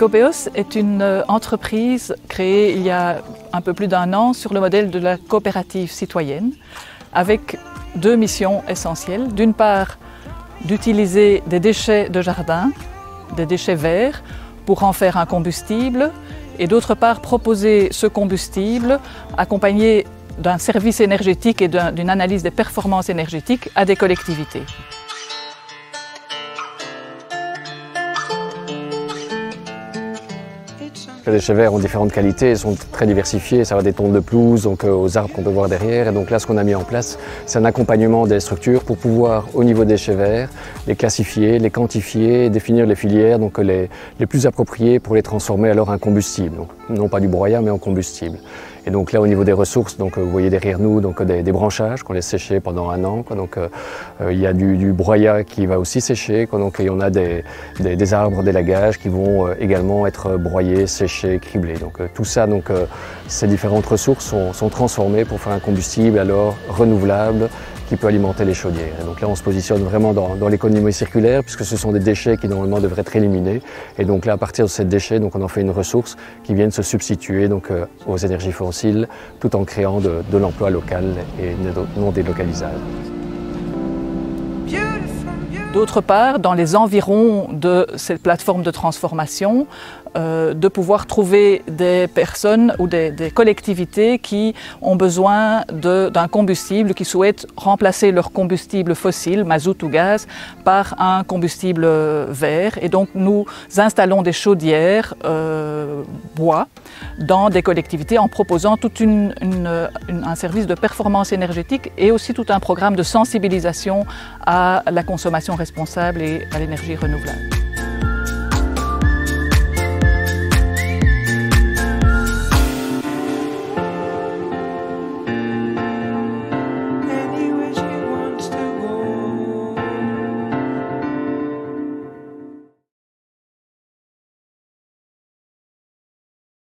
Ecopeos est une euh, entreprise créée il y a un peu plus d'un an sur le modèle de la coopérative citoyenne avec deux missions essentielles. D'une part, d'utiliser des déchets de jardin, des déchets verts, pour en faire un combustible et d'autre part proposer ce combustible accompagné d'un service énergétique et d'une analyse des performances énergétiques à des collectivités. Les déchets verts ont différentes qualités, sont très diversifiés, ça va des tons de pelouse donc, euh, aux arbres qu'on peut voir derrière. Et donc là, ce qu'on a mis en place, c'est un accompagnement des structures pour pouvoir, au niveau des déchets verts, les classifier, les quantifier, définir les filières donc les, les plus appropriées pour les transformer alors en combustible. Donc, non pas du broyat, mais en combustible. Et donc là, au niveau des ressources, donc, vous voyez derrière nous donc, des, des branchages qu'on laisse sécher pendant un an. Donc, euh, euh, il y a du, du, broyat qui va aussi sécher. Quoi. Donc, et on a des, des, des arbres d'élagage qui vont euh, également être broyés, séchés, criblés. Donc, euh, tout ça, donc, euh, ces différentes ressources sont, sont transformées pour faire un combustible alors renouvelable qui peut alimenter les chaudières. Et donc là, on se positionne vraiment dans, dans l'économie circulaire puisque ce sont des déchets qui normalement devraient être éliminés. Et donc là, à partir de ces déchets, donc on en fait une ressource qui vient se substituer donc, euh, aux énergies fossiles tout en créant de, de l'emploi local et non délocalisable. D'autre part, dans les environs de cette plateforme de transformation, euh, de pouvoir trouver des personnes ou des, collectivités qui ont besoin d'un combustible, qui souhaitent remplacer leur combustible fossile, mazout ou gaz, par un combustible vert. Et donc nous installons des chaudières euh, bois dans des collectivités en proposant tout un service de performance énergétique et aussi tout un programme de sensibilisation à la consommation responsable et à l'énergie renouvelable.